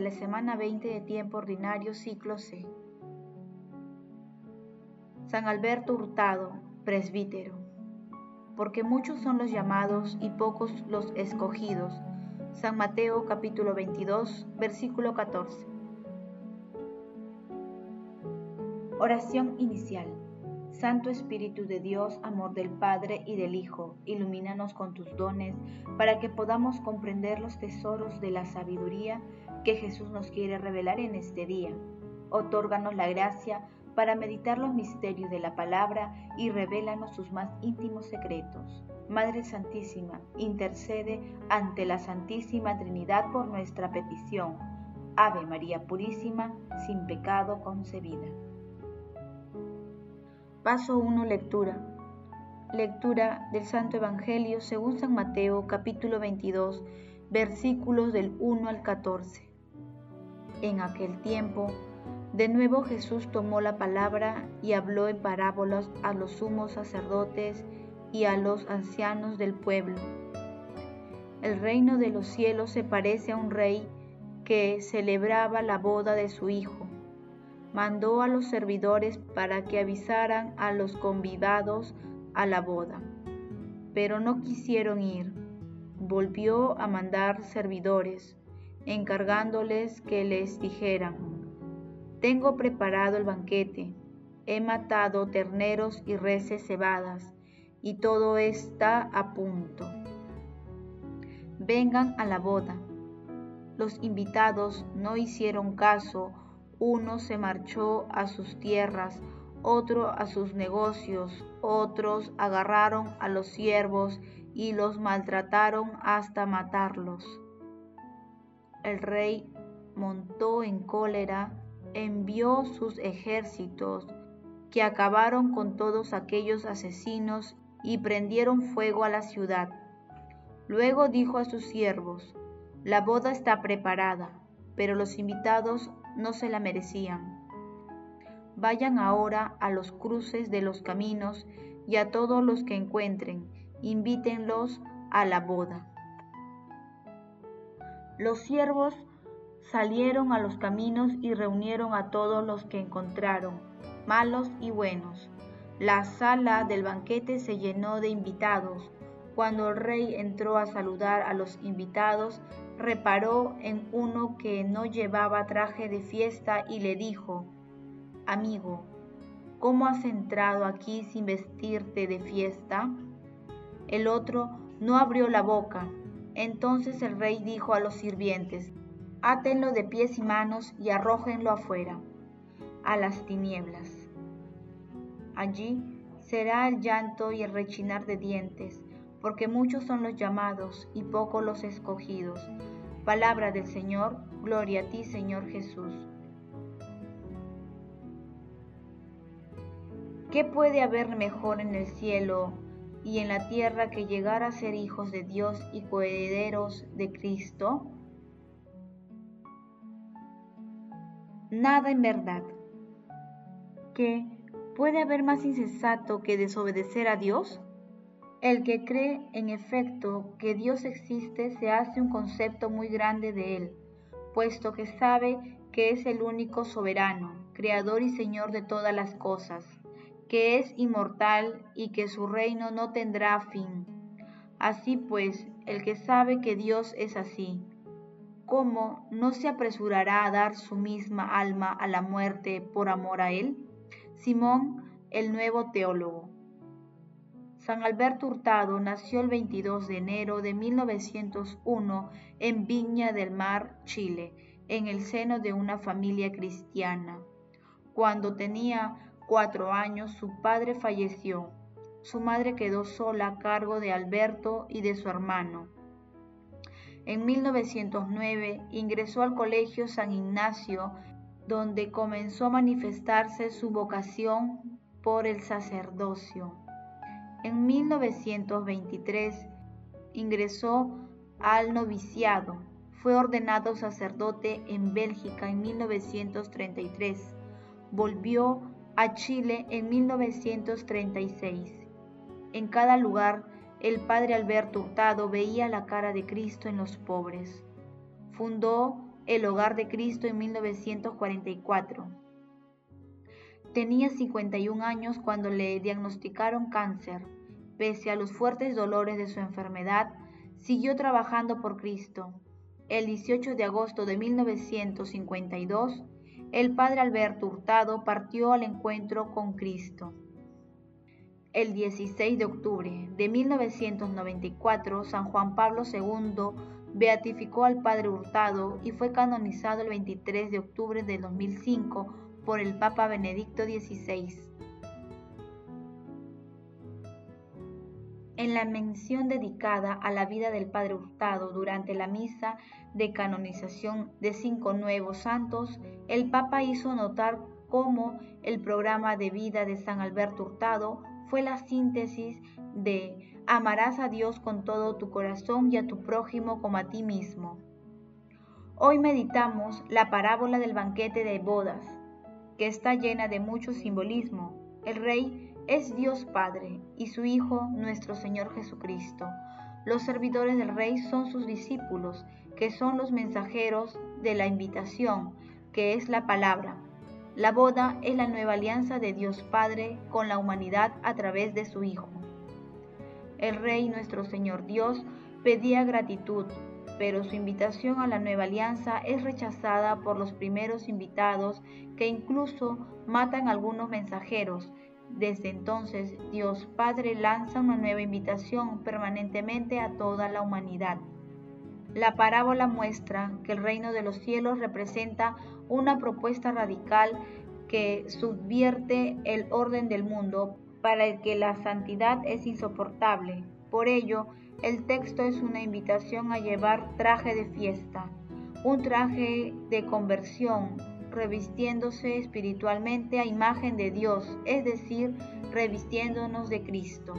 la semana 20 de tiempo ordinario ciclo C. San Alberto Hurtado, presbítero. Porque muchos son los llamados y pocos los escogidos. San Mateo capítulo 22, versículo 14. Oración inicial. Santo Espíritu de Dios, amor del Padre y del Hijo, ilumínanos con tus dones para que podamos comprender los tesoros de la sabiduría que Jesús nos quiere revelar en este día. Otórganos la gracia para meditar los misterios de la palabra y revélanos sus más íntimos secretos. Madre Santísima, intercede ante la Santísima Trinidad por nuestra petición. Ave María Purísima, sin pecado concebida. Paso 1. Lectura. Lectura del Santo Evangelio según San Mateo capítulo 22 versículos del 1 al 14. En aquel tiempo, de nuevo Jesús tomó la palabra y habló en parábolas a los sumos sacerdotes y a los ancianos del pueblo. El reino de los cielos se parece a un rey que celebraba la boda de su hijo mandó a los servidores para que avisaran a los convidados a la boda, pero no quisieron ir. Volvió a mandar servidores, encargándoles que les dijeran, Tengo preparado el banquete, he matado terneros y reses cebadas, y todo está a punto. Vengan a la boda. Los invitados no hicieron caso uno se marchó a sus tierras, otro a sus negocios, otros agarraron a los siervos y los maltrataron hasta matarlos. El rey montó en cólera, envió sus ejércitos, que acabaron con todos aquellos asesinos y prendieron fuego a la ciudad. Luego dijo a sus siervos, la boda está preparada, pero los invitados no se la merecían. Vayan ahora a los cruces de los caminos y a todos los que encuentren, invítenlos a la boda. Los siervos salieron a los caminos y reunieron a todos los que encontraron, malos y buenos. La sala del banquete se llenó de invitados. Cuando el rey entró a saludar a los invitados, reparó en uno que no llevaba traje de fiesta y le dijo, Amigo, ¿cómo has entrado aquí sin vestirte de fiesta? El otro no abrió la boca. Entonces el rey dijo a los sirvientes, Átenlo de pies y manos y arrójenlo afuera, a las tinieblas. Allí será el llanto y el rechinar de dientes, porque muchos son los llamados y pocos los escogidos. Palabra del Señor, gloria a ti Señor Jesús. ¿Qué puede haber mejor en el cielo y en la tierra que llegar a ser hijos de Dios y coherederos de Cristo? Nada en verdad. ¿Qué puede haber más insensato que desobedecer a Dios? El que cree, en efecto, que Dios existe se hace un concepto muy grande de Él, puesto que sabe que es el único soberano, creador y Señor de todas las cosas, que es inmortal y que su reino no tendrá fin. Así pues, el que sabe que Dios es así, ¿cómo no se apresurará a dar su misma alma a la muerte por amor a Él? Simón, el nuevo teólogo. San Alberto Hurtado nació el 22 de enero de 1901 en Viña del Mar, Chile, en el seno de una familia cristiana. Cuando tenía cuatro años su padre falleció. Su madre quedó sola a cargo de Alberto y de su hermano. En 1909 ingresó al Colegio San Ignacio, donde comenzó a manifestarse su vocación por el sacerdocio. En 1923 ingresó al noviciado. Fue ordenado sacerdote en Bélgica en 1933. Volvió a Chile en 1936. En cada lugar, el padre Alberto Hurtado veía la cara de Cristo en los pobres. Fundó el Hogar de Cristo en 1944. Tenía 51 años cuando le diagnosticaron cáncer. Pese a los fuertes dolores de su enfermedad, siguió trabajando por Cristo. El 18 de agosto de 1952, el padre Alberto Hurtado partió al encuentro con Cristo. El 16 de octubre de 1994, San Juan Pablo II beatificó al Padre Hurtado y fue canonizado el 23 de octubre de 2005 por el Papa Benedicto XVI. En la mención dedicada a la vida del Padre Hurtado durante la misa de canonización de cinco nuevos santos, el Papa hizo notar cómo el programa de vida de San Alberto Hurtado fue la síntesis de amarás a Dios con todo tu corazón y a tu prójimo como a ti mismo. Hoy meditamos la parábola del banquete de bodas, que está llena de mucho simbolismo. El Rey es Dios Padre y su Hijo nuestro Señor Jesucristo. Los servidores del Rey son sus discípulos, que son los mensajeros de la invitación, que es la palabra. La boda es la nueva alianza de Dios Padre con la humanidad a través de su Hijo. El Rey nuestro Señor Dios pedía gratitud, pero su invitación a la nueva alianza es rechazada por los primeros invitados que incluso matan a algunos mensajeros. Desde entonces Dios Padre lanza una nueva invitación permanentemente a toda la humanidad. La parábola muestra que el reino de los cielos representa una propuesta radical que subvierte el orden del mundo para el que la santidad es insoportable. Por ello, el texto es una invitación a llevar traje de fiesta, un traje de conversión, revistiéndose espiritualmente a imagen de Dios, es decir, revistiéndonos de Cristo.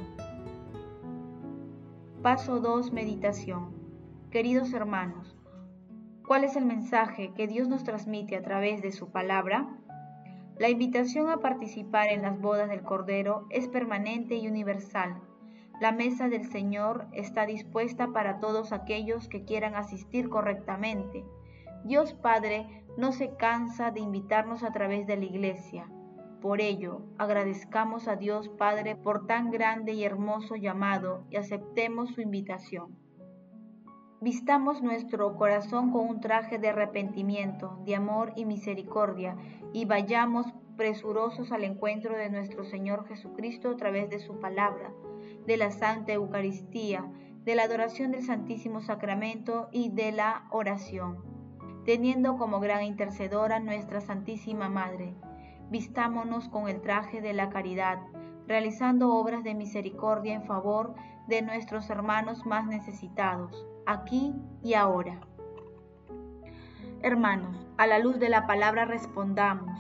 Paso 2. Meditación. Queridos hermanos, ¿cuál es el mensaje que Dios nos transmite a través de su palabra? La invitación a participar en las bodas del Cordero es permanente y universal. La mesa del Señor está dispuesta para todos aquellos que quieran asistir correctamente. Dios Padre no se cansa de invitarnos a través de la iglesia. Por ello, agradezcamos a Dios Padre por tan grande y hermoso llamado y aceptemos su invitación. Vistamos nuestro corazón con un traje de arrepentimiento, de amor y misericordia, y vayamos presurosos al encuentro de nuestro Señor Jesucristo a través de su palabra, de la Santa Eucaristía, de la adoración del Santísimo Sacramento y de la oración, teniendo como gran intercedora nuestra Santísima Madre. Vistámonos con el traje de la caridad, realizando obras de misericordia en favor de nuestros hermanos más necesitados aquí y ahora. Hermanos, a la luz de la palabra respondamos.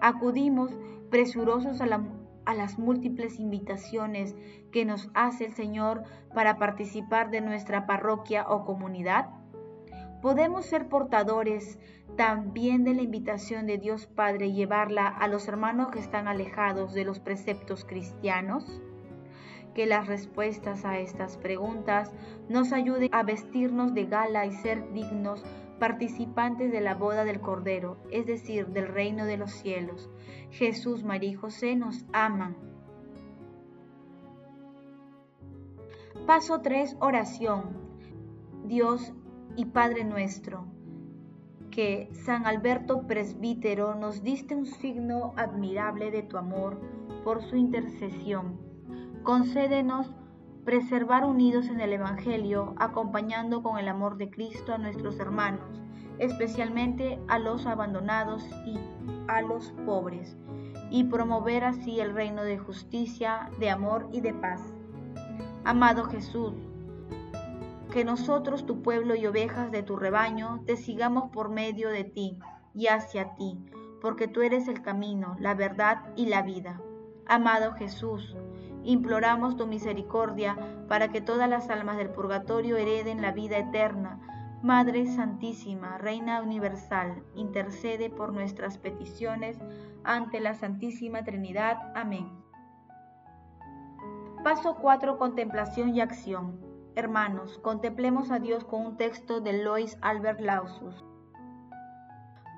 Acudimos presurosos a, las múltiples invitaciones que nos hace el Señor para participar de nuestra parroquia o comunidad. Podemos ser portadores también de la invitación de Dios Padre y llevarla a los hermanos que están alejados de los preceptos cristianos que las respuestas a estas preguntas nos ayuden a vestirnos de gala y ser dignos participantes de la boda del Cordero, es decir, del reino de los cielos. Jesús, María y José nos aman. Paso 3. Oración. Dios y Padre nuestro, que San Alberto Presbítero nos diste un signo admirable de tu amor por su intercesión Concédenos preservar unidos en el Evangelio, acompañando con el amor de Cristo a nuestros hermanos, especialmente a los abandonados y a los pobres, y promover así el reino de justicia, de amor y de paz. Amado Jesús, que nosotros, tu pueblo y ovejas de tu rebaño, te sigamos por medio de ti y hacia ti, porque tú eres el camino, la verdad y la vida. Amado Jesús, imploramos tu misericordia para que todas las almas del purgatorio hereden la vida eterna. Madre Santísima, Reina Universal, intercede por nuestras peticiones ante la Santísima Trinidad. Amén. Paso 4. Contemplación y acción. Hermanos, contemplemos a Dios con un texto de Lois Albert Lausus.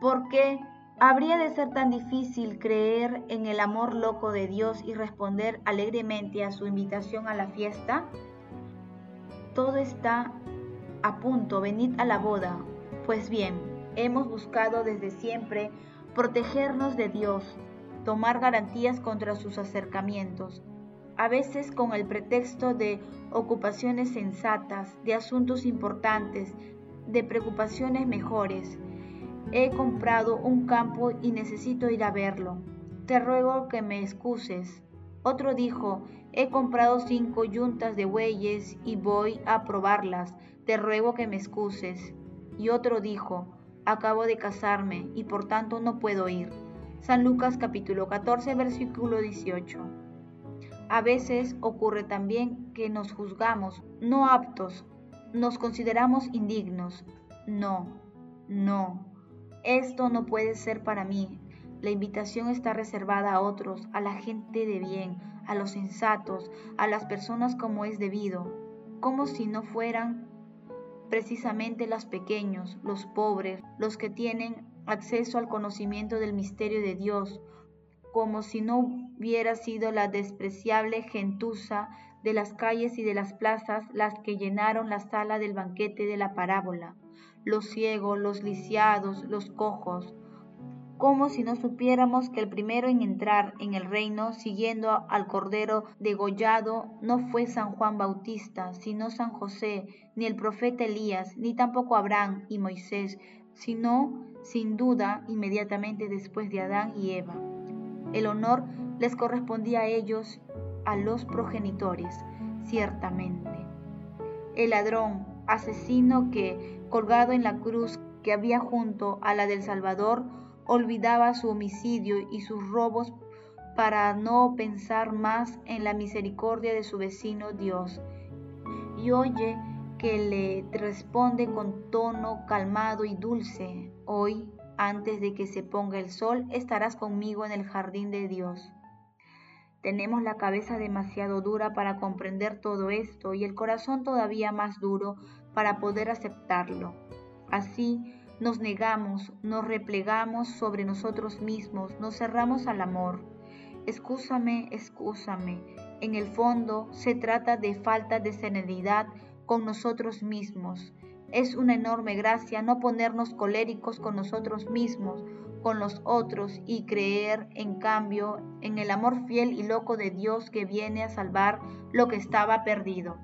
¿Por qué habría de ser tan difícil creer en el amor loco de Dios y responder alegremente a su invitación a la fiesta? Todo está a punto, venid a la boda. Pues bien, hemos buscado desde siempre protegernos de Dios, tomar garantías contra sus acercamientos, a veces con el pretexto de ocupaciones sensatas, de asuntos importantes, de preocupaciones mejores. He comprado un campo y necesito ir a verlo. Te ruego que me excuses. Otro dijo, he comprado cinco yuntas de bueyes y voy a probarlas. Te ruego que me excuses. Y otro dijo, acabo de casarme y por tanto no puedo ir. San Lucas capítulo 14 versículo 18. A veces ocurre también que nos juzgamos no aptos, nos consideramos indignos. No, no, esto no puede ser para mí. La invitación está reservada a otros, a la gente de bien, a los sensatos, a las personas como es debido, como si no fueran precisamente los pequeños, los pobres, los que tienen acceso al conocimiento del misterio de Dios, como si no hubiera sido la despreciable gentuza de las calles y de las plazas las que llenaron la sala del banquete de la parábola, los ciegos, los lisiados, los cojos, como si no supiéramos que el primero en entrar en el reino, siguiendo al Cordero degollado, no fue San Juan Bautista, sino San José, ni el profeta Elías, ni tampoco Abraham y Moisés, sino, sin duda, inmediatamente después de Adán y Eva. El honor les correspondía a ellos, a los progenitores, ciertamente. El ladrón, asesino que, colgado en la cruz que había junto a la del Salvador, olvidaba su homicidio y sus robos para no pensar más en la misericordia de su vecino Dios. Y oye que le responde con tono calmado y dulce, hoy, antes de que se ponga el sol, estarás conmigo en el jardín de Dios. Tenemos la cabeza demasiado dura para comprender todo esto y el corazón todavía más duro para poder aceptarlo. Así, nos negamos, nos replegamos sobre nosotros mismos, nos cerramos al amor. Excúsame, excúsame. En el fondo se trata de falta de serenidad con nosotros mismos. Es una enorme gracia no ponernos coléricos con nosotros mismos, con los otros y creer, en cambio, en el amor fiel y loco de Dios que viene a salvar lo que estaba perdido.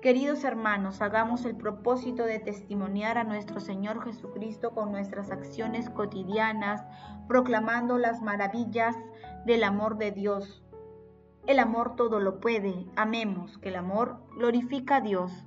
Queridos hermanos, hagamos el propósito de testimoniar a nuestro Señor Jesucristo con nuestras acciones cotidianas, proclamando las maravillas del amor de Dios. El amor todo lo puede. Amemos que el amor glorifica a Dios.